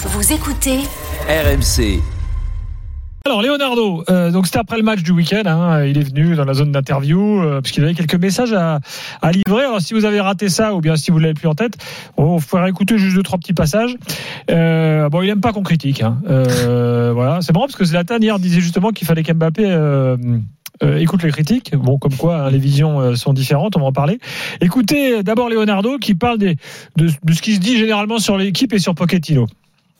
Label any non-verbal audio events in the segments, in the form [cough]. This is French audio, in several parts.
Vous écoutez RMC. Alors Leonardo, euh, donc c'était après le match du week-end, hein, il est venu dans la zone d'interview euh, parce qu'il avait quelques messages à, à, livrer. Alors si vous avez raté ça ou bien si vous l'avez plus en tête, on fera écouter juste deux trois petits passages. Euh, bon, il aime pas qu'on critique. Hein. Euh, [laughs] voilà, c'est marrant parce que Zlatan hier disait justement qu'il fallait qu'Mbappé euh, écoute les critiques. Bon, comme quoi hein, les visions sont différentes, on va en parler. Écoutez d'abord Leonardo qui parle des, de, de ce qui se dit généralement sur l'équipe et sur Pochettino.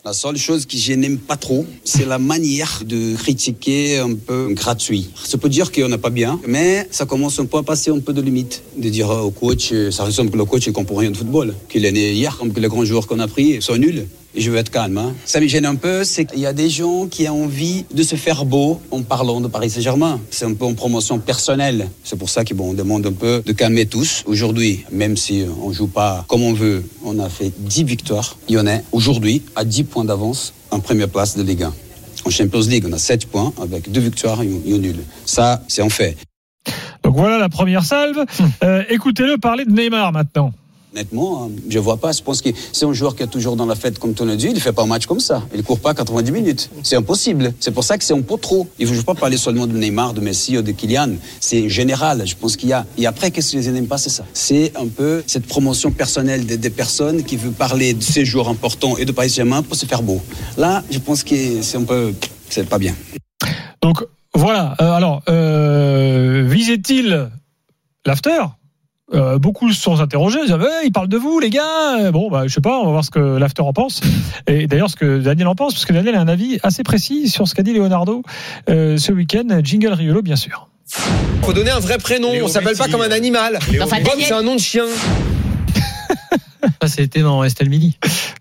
La seule chose que je n'aime pas trop, c'est la manière de critiquer un peu gratuit. Ça peut dire qu'on n'est pas bien, mais ça commence un peu à passer un peu de limite. De dire au coach, ça ressemble que le coach ne comprend rien de football, qu'il est né hier, comme que les grands joueurs qu'on a pris sont nuls. Je veux être calme. Hein. Ça me gêne un peu, c'est qu'il y a des gens qui ont envie de se faire beau en parlant de Paris Saint-Germain. C'est un peu en promotion personnelle. C'est pour ça qu'on demande un peu de calmer tous. Aujourd'hui, même si on joue pas comme on veut, on a fait 10 victoires. Il y en a aujourd'hui à 10 points d'avance en première place de Ligue 1. En Champions League, on a 7 points avec 2 victoires et un nul. Ça, c'est en fait. Donc voilà la première salve. Euh, Écoutez-le parler de Neymar maintenant. Honnêtement, je vois pas. Je pense que c'est un joueur qui est toujours dans la fête, comme tu l'as dit. Il ne fait pas un match comme ça. Il ne court pas 90 minutes. C'est impossible. C'est pour ça que c'est un peu trop. Il ne faut pas parler seulement de Neymar, de Messi ou de Kylian. C'est général. Je pense qu'il y a. Et après, qu'est-ce que je pas, c'est ça. C'est un peu cette promotion personnelle des, des, personnes qui veut parler de ces joueurs importants et de Paris Saint-Germain pour se faire beau. Là, je pense que c'est un peu. C'est pas bien. Donc, voilà. Euh, alors, euh, visait-il l'after? Euh, beaucoup se sont interrogés, ils disent ouais, il parle de vous les gars. Bon bah je sais pas, on va voir ce que l'after en pense. Et d'ailleurs ce que Daniel en pense, parce que Daniel a un avis assez précis sur ce qu'a dit Leonardo euh, ce week-end. Jingle Riolo bien sûr. Faut donner un vrai prénom, Léo on s'appelle pas comme un animal. Bob c'est un nom de chien. [laughs] Ça, c'était dans Estelle Midi.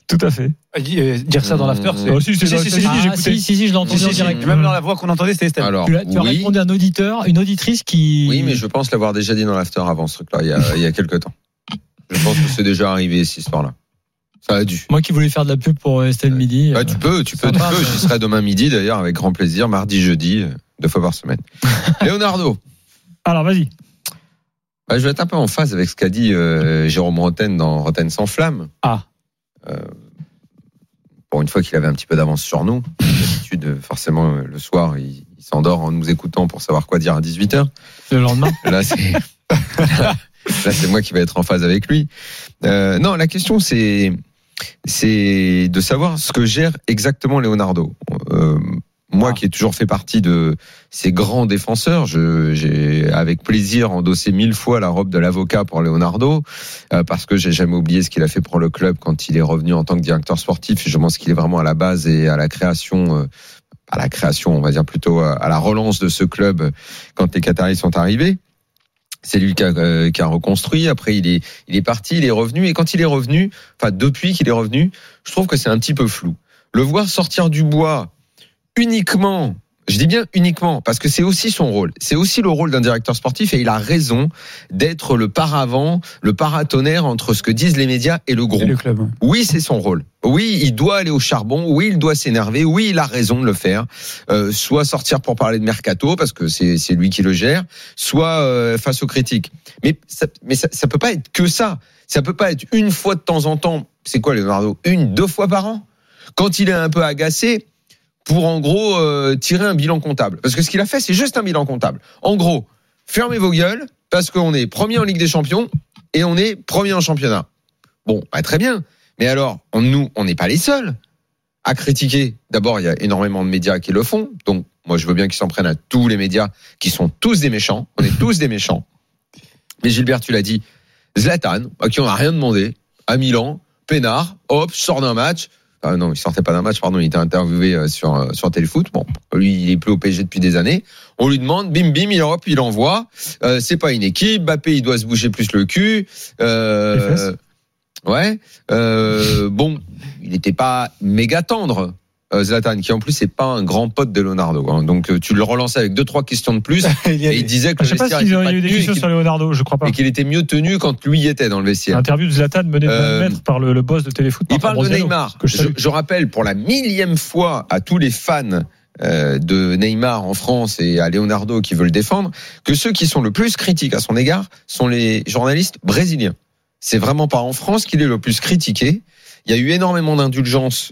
Tout à fait. Euh, dire ça dans l'after, c'est. Oh, si, si, si, si, si, ah, si, si, si, je l'ai entendu en direct. Même dans la voix qu'on entendait, c'était Estelle. Alors, tu as, tu as oui. répondu à un auditeur, une auditrice qui. Oui, mais je pense l'avoir déjà dit dans l'after avant ce truc-là, il y a, il y a quelques temps. Je pense que c'est déjà arrivé, cette histoire-là. Ça a dû. Moi qui voulais faire de la pub pour Estelle Midi. Bah, tu peux, tu peux, tu peux. J'y serai demain midi d'ailleurs, avec grand plaisir, mardi, jeudi, deux fois par semaine. [laughs] Leonardo. Alors, vas-y. Bah, je vais être un peu en phase avec ce qu'a dit euh, Jérôme Roten dans Roten sans flamme. Ah. Euh, pour une fois qu'il avait un petit peu d'avance sur nous. D'habitude, forcément, le soir, il, il s'endort en nous écoutant pour savoir quoi dire à 18h. Le lendemain [laughs] Là, c'est. [laughs] Là, c'est moi qui vais être en phase avec lui. Euh, non, la question, c'est c'est de savoir ce que gère exactement Leonardo. Euh, moi, ah. qui ai toujours fait partie de ces grands défenseurs, j'ai avec plaisir endossé mille fois la robe de l'avocat pour Leonardo, euh, parce que j'ai jamais oublié ce qu'il a fait pour le club quand il est revenu en tant que directeur sportif. Et je pense qu'il est vraiment à la base et à la création, euh, à la création, on va dire plutôt à la relance de ce club quand les Qataris sont arrivés. C'est lui qui a, euh, qui a, reconstruit. Après, il est, il est parti, il est revenu. Et quand il est revenu, enfin depuis qu'il est revenu, je trouve que c'est un petit peu flou. Le voir sortir du bois uniquement, je dis bien uniquement, parce que c'est aussi son rôle. C'est aussi le rôle d'un directeur sportif et il a raison d'être le paravent, le paratonnerre entre ce que disent les médias et le groupe. Et le club. Oui, c'est son rôle. Oui, il doit aller au charbon. Oui, il doit s'énerver. Oui, il a raison de le faire. Euh, soit sortir pour parler de mercato parce que c'est c'est lui qui le gère, soit euh, face aux critiques. Mais ça, mais ça, ça peut pas être que ça. Ça peut pas être une fois de temps en temps. C'est quoi Leonardo? Une, deux fois par an? Quand il est un peu agacé, pour en gros euh, tirer un bilan comptable. Parce que ce qu'il a fait, c'est juste un bilan comptable. En gros, fermez vos gueules parce qu'on est premier en Ligue des Champions et on est premier en championnat. Bon, bah, très bien. Mais alors, on, nous, on n'est pas les seuls à critiquer. D'abord, il y a énormément de médias qui le font. Donc, moi, je veux bien qu'ils s'en prennent à tous les médias qui sont tous des méchants. On est tous des méchants. Mais Gilbert, tu l'as dit, Zlatan, à qui on n'a rien demandé, à Milan, Pénard, hop, sort d'un match. Ah non, il sortait pas d'un match, pardon, il était interviewé sur sur Téléfoot. Bon, lui, il est plus au PSG depuis des années. On lui demande, bim bim, il hop, il envoie. Euh, c'est pas une équipe. Bappé, il doit se bouger plus le cul. Euh, Ouais. Euh, bon, il n'était pas méga tendre. Euh, Zlatan, qui en plus c'est pas un grand pote de Leonardo. hein. Donc euh, tu le relançais avec deux trois questions de plus [laughs] Il a et il disait que Je sais le pas vestiaire s'il y a pas eu des questions sur Leonardo, je crois pas. et qu'il était mieux tenu quand lui y était dans le vestiaire. Interview de Zlatan menée de 20 Euh, mètres par le, le boss de Téléfoot. Il parle de Neymar. que je Je, je rappelle pour la millième fois à tous les fans euh, de Neymar en France et à Leonardo qui veulent le défendre que ceux qui sont le plus critiques à son égard sont les journalistes brésiliens. C'est vraiment pas en France qu'il est le plus critiqué. Il y a eu énormément d'indulgence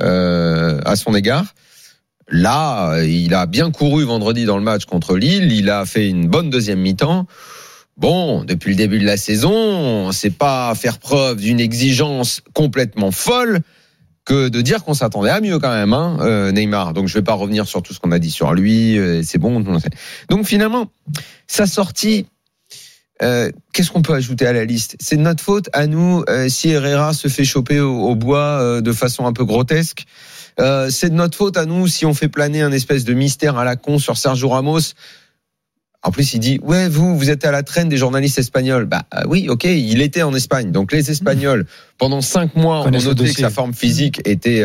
euh, à son égard. Là, il a bien couru vendredi dans le match contre Lille. Il a fait une bonne deuxième mi-temps. Bon, depuis le début de la saison, c'est pas faire preuve d'une exigence complètement folle que de dire qu'on s'attendait à mieux quand même, hein, euh, Neymar. Donc je vais pas revenir sur tout ce qu'on a dit sur lui. euh, c'est bon. Donc finalement, sa sortie. Euh, Qu'est-ce qu'on peut ajouter à la liste? C'est de notre faute à nous euh, si Herrera se fait choper au, au bois euh, de façon un peu grotesque. C'est de notre faute à nous si on fait planer un espèce de mystère à la con sur Sergio Ramos. En plus, il dit ouais, vous, vous êtes à la traîne des journalistes espagnols. Bah oui, ok, il était en Espagne. Donc les Espagnols, pendant cinq mois, on le notait que sa forme physique était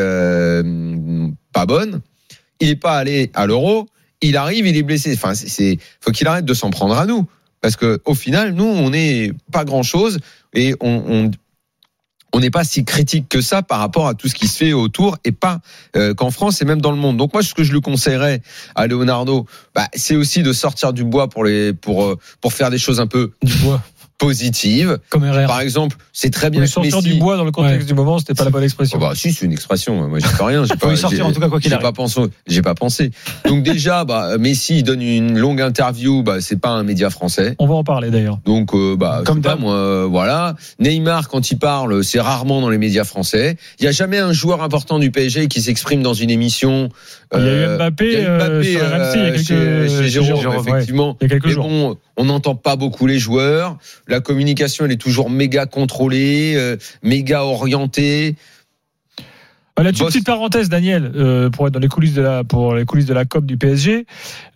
pas bonne. Il est pas allé à l'Euro. Il arrive, il est blessé. Enfin, c'est faut qu'il arrête de s'en prendre à nous, parce que au final, nous, on n'est pas grand chose et on, n'est pas si critique que ça par rapport à tout ce qui se fait autour et pas euh, qu'en France et même dans le monde. Donc moi, ce que je lui conseillerais à Leonardo, bah, c'est aussi de sortir du bois pour euh, pour faire des choses un peu Du bois, positives. comme RR. Par exemple, c'est très bien que sortir Messi- du bois dans le contexte Ouais. du moment, c'était pas la bonne expression. Oh bah si c'est une expression moi j'y peux rien j'ai [laughs] pas sortir en tout cas quoi qu'il j'ai pas pensé j'ai pas pensé donc déjà bah Messi il donne une longue interview bah c'est pas un média français On va en parler d'ailleurs. donc euh, bah Comme pas moi euh, voilà Neymar quand il parle c'est rarement dans les médias français il y a jamais un joueur important du PSG qui s'exprime dans une émission Il y a eu Euh, Mbappé, euh, Mbappé, sur RMC il y a quelques chez, Jérôme, effectivement Il y a quelques mais jours. bon, on n'entend pas beaucoup les joueurs. La communication, elle est toujours méga contrôlée, euh, méga orientée. Ah, Là-dessus, petite parenthèse, Daniel, euh, pour être dans les coulisses de la, pour les coulisses de la COP du PSG,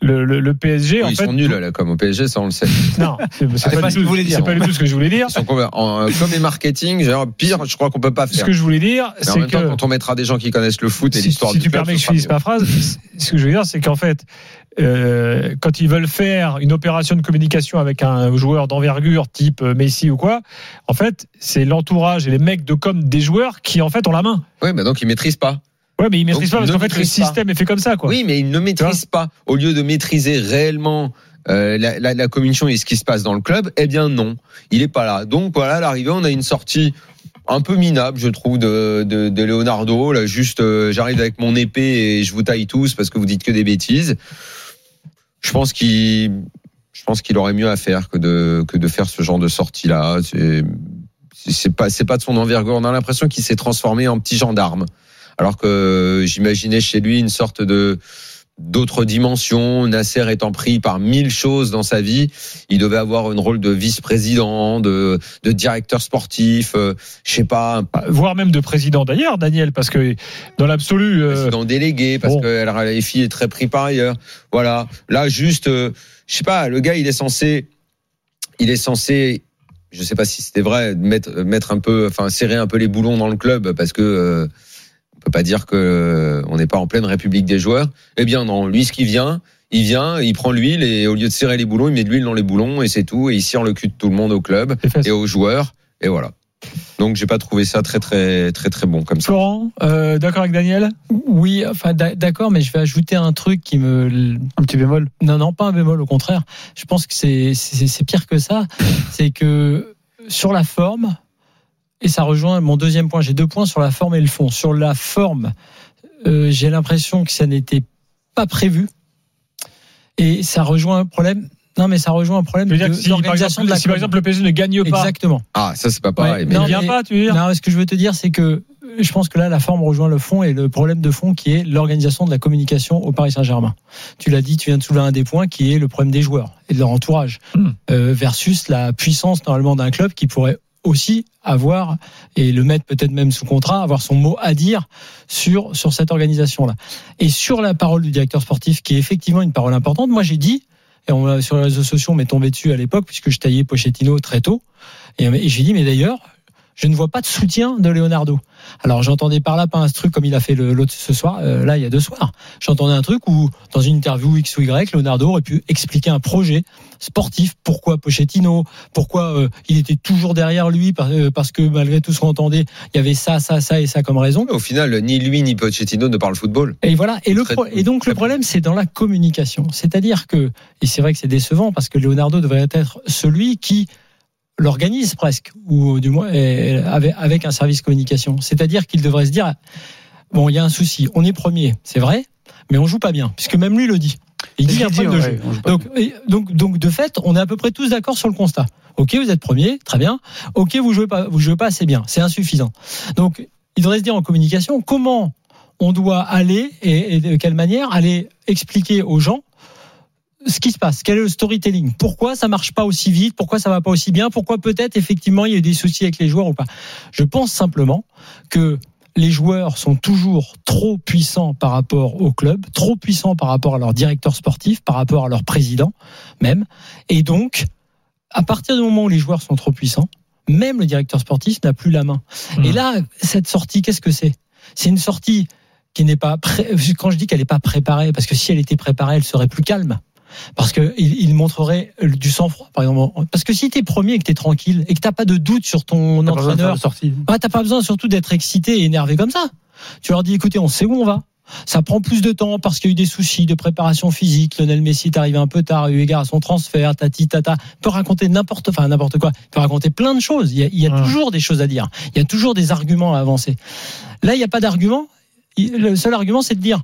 le, le, le PSG, Oui, en ils fait. sont nuls, là, comme au PSG, ça on le sait. [laughs] Non, c'est Ah, pas, pas du ce que tout- vous voulez dire. c'est pas du tout ce que je voulais dire. Ils sont comme, comme les marketing, genre, pire, je crois qu'on peut pas Ce faire. que je voulais dire, c'est même temps, que. quand on mettra des gens qui connaissent le foot et si, l'histoire si du tu permets que ce je finisse ma phrase, ce que je veux dire, c'est qu'en fait, euh, quand ils veulent faire une opération de communication avec un joueur d'envergure type euh, Messi ou quoi, en fait, c'est l'entourage et les mecs de com des joueurs qui en fait ont la main. Oui, mais donc ils maîtrisent pas. Ouais, mais ils maîtrisent Donc, pas parce ne qu'en fait le pas. système est fait comme ça, quoi. Oui, mais ils ne maîtrisent pas. Au lieu de maîtriser réellement euh, la, la, la communication et ce qui se passe dans le club, eh bien non, il est pas là. Donc voilà, à l'arrivée, on a une sortie un peu minable, je trouve, de, de, de Leonardo. Là, juste, euh, j'arrive avec mon épée et je vous taille tous parce que vous dites que des bêtises. Je pense qu'il, je pense qu'il aurait mieux à faire que de que de faire ce genre de sortie là. C'est c'est pas c'est pas de son envergure. On a l'impression qu'il s'est transformé en petit gendarme alors que j'imaginais chez lui une sorte de d'autres dimensions. Nasser étant pris par mille choses dans sa vie, il devait avoir un rôle de vice-président, de, de directeur sportif, euh, je sais pas, Voire même de président d'ailleurs, Daniel, parce que dans l'absolu. euh, président délégué, parce bon. que Khalifi est très pris par ailleurs. Voilà. Là, juste, euh, je sais pas, le gars, il est censé, il est censé, je sais pas si c'était vrai, mettre, mettre un peu, enfin, serrer un peu les boulons dans le club, parce que euh, on peut pas dire que euh, on n'est pas en pleine République des joueurs. Eh bien, non. Lui, ce qui vient, il vient, il prend l'huile et au lieu de serrer les boulons, il met de l'huile dans les boulons et c'est tout. Et il cire le cul de tout le monde au club et aux joueurs. Et voilà. Donc, j'ai pas trouvé ça très, très, très, très bon comme ça. Florent, euh, d'accord avec Daniel? Oui, enfin d'a- d'accord, mais je vais ajouter un truc qui me Un petit bémol? Non, non, pas un bémol, au contraire. Je pense que c'est c'est c'est pire que ça. [laughs] C'est que sur la forme, et ça rejoint mon deuxième point, j'ai deux points sur la forme et le fond. Sur la forme, euh, j'ai l'impression que ça n'était pas prévu. Et ça rejoint un problème. Non, mais ça rejoint un problème de que si, par l'organisation exemple, de la si par exemple le PSG ne gagne pas, Exactement. Ah, ça, c'est pas pareil. Ouais, mais il non, vient mais- pas, tu veux dire? Non, ce que je veux te dire, c'est que euh, je pense que là, la forme rejoint le fond et le problème de fond qui est l'organisation de la communication au Paris Saint-Germain. Tu l'as dit, tu viens de soulever un des points qui est le problème des joueurs et de leur entourage Hmm. euh, versus la puissance normalement d'un club qui pourrait aussi avoir et le mettre peut-être même sous contrat, avoir son mot à dire sur sur cette organisation là. Et sur la parole du directeur sportif qui est effectivement une parole importante. Moi, j'ai dit et on sur les réseaux sociaux, on m'est tombé dessus à l'époque puisque je taillais Pochettino très tôt. Et j'ai dit mais d'ailleurs je ne vois pas de soutien de Leonardo. Alors j'entendais par là pas un truc comme il a fait l'autre ce soir, euh, là il y a deux soirs. J'entendais un truc où dans une interview X ou Y, Leonardo aurait pu expliquer un projet sportif, pourquoi Pochettino, pourquoi euh, il était toujours derrière lui euh, parce que malgré tout ce qu'on entendait, il y avait ça, ça, ça et ça comme raison. Au final, ni lui ni Pochettino ne parlent football. Et voilà. Et, le et donc le problème, c'est dans la communication. C'est-à-dire que, et c'est vrai que c'est décevant parce que Leonardo devrait être celui qui l'organise presque, ou du moins avec, un service communication. C'est-à-dire qu'il devrait se dire bon, il y a un souci, on est premier, c'est vrai, mais on joue pas bien, puisque même lui le dit. Il dit qu'il y a un problème de jeu. Donc, donc, donc, de fait, on est à peu près tous d'accord sur le constat. Ok, vous êtes premier, très bien. Ok, vous jouez pas, vous jouez pas assez bien, c'est insuffisant. Donc, il devrait se dire en communication comment on doit aller et de quelle manière aller expliquer aux gens ce qui se passe Quel est le storytelling? Pourquoi ça marche pas aussi vite? Pourquoi ça va pas aussi bien? Pourquoi peut-être effectivement il y a des soucis avec les joueurs ou pas? Je pense simplement que les joueurs sont toujours trop puissants par rapport au club, trop puissants par rapport à leur directeur sportif, par rapport à leur président même. Et donc, à partir du moment où les joueurs sont trop puissants, même le directeur sportif n'a plus la main. Mmh. Et là, cette sortie, qu'est-ce que c'est? C'est une sortie qui n'est pas pré... quand je dis qu'elle n'est pas préparée, parce que si elle était préparée, elle serait plus calme parce que il, montrerait du sang-froid, par exemple. Parce que si t'es premier et que t'es tranquille et que t'as pas de doute sur ton entraîneur, bah, t'as pas besoin surtout d'être excité et énervé comme ça. Tu leur dis, écoutez, on sait où on va. Ça prend plus de temps parce qu'il y a eu des soucis de préparation physique. Lionel Messi est arrivé un peu tard, eu égard à son transfert, tati tata. Peut raconter n'importe, enfin n'importe quoi. Peut raconter plein de choses. Il y a, il y a toujours des choses à dire. Il y a toujours des arguments à avancer. Là, il n'y a pas d'argument. Le seul argument, c'est de dire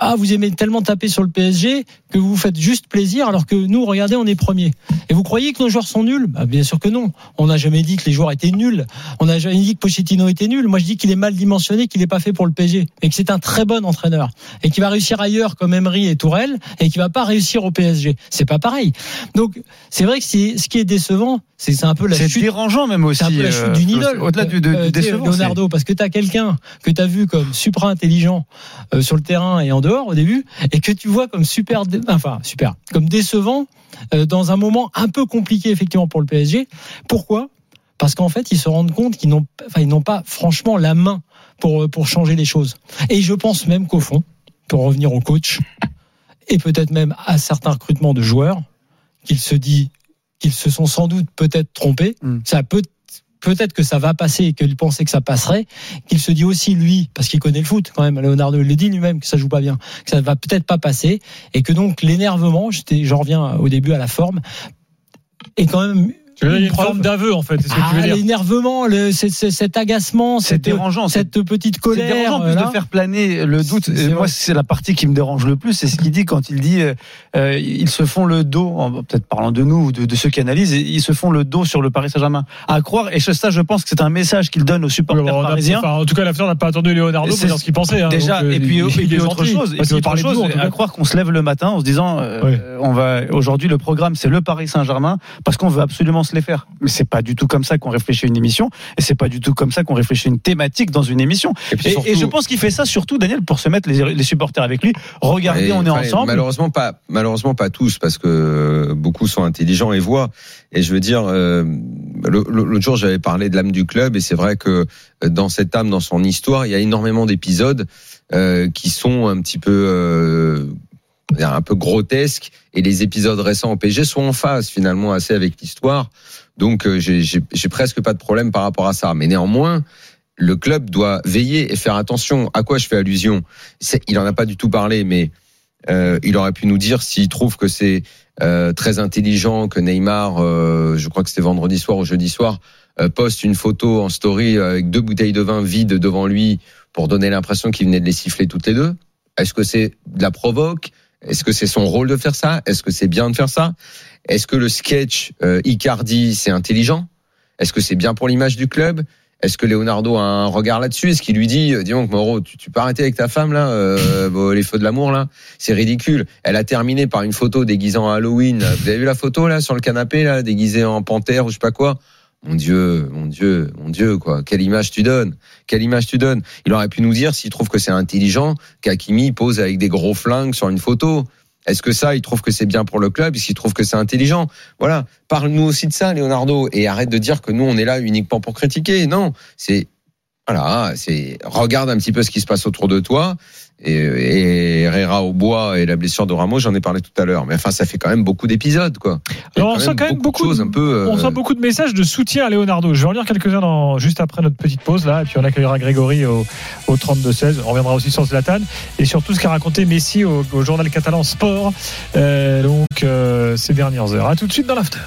ah vous aimez tellement taper sur le PSG que vous vous faites juste plaisir alors que nous regardez on est premier. Et vous croyez que nos joueurs sont nuls? Bah, Bien sûr que non. On n'a jamais dit que les joueurs étaient nuls. On n'a jamais dit que Pochettino était nul. Moi je dis qu'il est mal dimensionné, qu'il n'est pas fait pour le PSG et que c'est un très bon entraîneur et qu'il va réussir ailleurs comme Emery et Tourelle et qu'il va pas réussir au PSG. C'est pas pareil. Donc c'est vrai que ce qui est décevant, c'est un peu la chute. C'est dérangeant même aussi. C'est un peu la chute euh, d'une idole. Au-delà du, de, euh, décevant, Leonardo, parce que tu as quelqu'un que tu as vu comme super intelligent euh, sur le terrain et en dehors au début, et que tu vois comme super, enfin super, comme décevant dans un moment un peu compliqué effectivement pour le PSG. Pourquoi? Parce qu'en fait, ils se rendent compte qu'ils n'ont, enfin, ils n'ont pas franchement la main pour pour changer les choses. Et je pense même qu'au fond, pour revenir au coach, et peut-être même à certains recrutements de joueurs, qu'il se dit qu'ils se sont sans doute peut-être trompés. Hmm. Ça peut peut-être que ça va passer et qu'il pensait que ça passerait, qu'il se dit aussi lui, parce qu'il connaît le foot quand même, Leonardo le dit lui-même que ça joue pas bien, que ça va peut-être pas passer, et que donc l'énervement, j'en reviens au début à la forme, est quand même une, forme d'aveu en fait. Ah, l'énervement, le, cet agacement, c'est dérangeant, cette petite colère. C'est dérangeant plus de faire planer le doute. moi, c'est la partie qui me dérange le plus, c'est ce qu'il dit quand il dit euh, euh ils se font le dos, peut-être parlant de nous ou de, de, ceux qui analysent, ils se font le dos sur le Paris Saint-Germain. À croire, et ça, je pense que c'est un message qu'il donne aux supporters parisiens. en tout cas, l'affaire n'a pas attendu Leonardo pour dire ce qu'il pensait. Hein, déjà, et puis, et puis autre chose, et puis autre chose, à croire qu'on se lève le matin en se disant, euh, on va aujourd'hui le programme, c'est le Paris Saint-Germain parce qu'on veut absolument les faire. Mais c'est pas du tout comme ça qu'on réfléchit une émission, et c'est pas du tout comme ça qu'on réfléchit une thématique dans une émission. Et, je pense qu'il fait ça surtout, Daniel, pour se mettre les, supporters avec lui. Regardez, on est ensemble. Malheureusement pas, malheureusement pas tous, parce que beaucoup sont intelligents et voient. Et je veux dire, euh, l'autre jour j'avais parlé de l'âme du club, et c'est vrai que euh, dans cette âme, dans son histoire, il y a énormément d'épisodes euh, qui sont un petit peu euh, un peu grotesques et les épisodes récents au PSG sont en phase finalement assez avec l'histoire. Donc euh, j'ai presque pas de problème par rapport à ça. Mais néanmoins, le club doit veiller et faire attention. À quoi je fais allusion? Il en a pas du tout parlé, mais euh, il aurait pu nous dire s'il trouve que c'est euh, très intelligent que Neymar, je crois que c'était vendredi soir ou jeudi soir, poste une photo en story avec deux bouteilles de vin vides devant lui pour donner l'impression qu'il venait de les siffler toutes les deux. Est-ce que c'est de la provoque? Est-ce que c'est son rôle de faire ça? Est-ce que c'est bien de faire ça? Est-ce que le sketch euh, Icardi, c'est intelligent? Est-ce que c'est bien pour l'image du club? Est-ce que Leonardo a un regard là-dessus? Est-ce qu'il lui dit, euh, dis donc, Mauro, tu, tu peux arrêter avec ta femme là, euh, les feux de l'amour là? C'est ridicule. Elle a terminé par une photo déguisant en Halloween. Vous avez vu la photo là sur le canapé là, déguisée en panthère ou je sais pas quoi? Mon Dieu, mon Dieu, mon Dieu, quoi. Quelle image tu donnes Quelle image tu donnes Il aurait pu nous dire s'il trouve que c'est intelligent qu'Akimi pose avec des gros flingues sur une photo. Est-ce que ça, il trouve que c'est bien pour le club Est-ce qu'il trouve que c'est intelligent? Voilà. Parle-nous aussi de ça, Leonardo, et arrête de dire que nous, on est là uniquement pour critiquer. Non, c'est voilà, c'est regarde un petit peu ce qui se passe autour de toi et, Herrera au bois et la blessure de Ramos, j'en ai parlé tout à l'heure. Mais enfin, ça fait quand même beaucoup d'épisodes, quoi. on sent quand même beaucoup, de, choses un peu, on sent euh, beaucoup de messages de soutien à Leonardo. Je vais en lire quelques-uns juste après notre petite pause là, et puis on accueillera Grégory au, au 32-16. On reviendra aussi sur Zlatan et surtout ce qu'a raconté Messi au, journal catalan Sport. Euh, donc euh, ces dernières heures. À tout de suite dans l'after.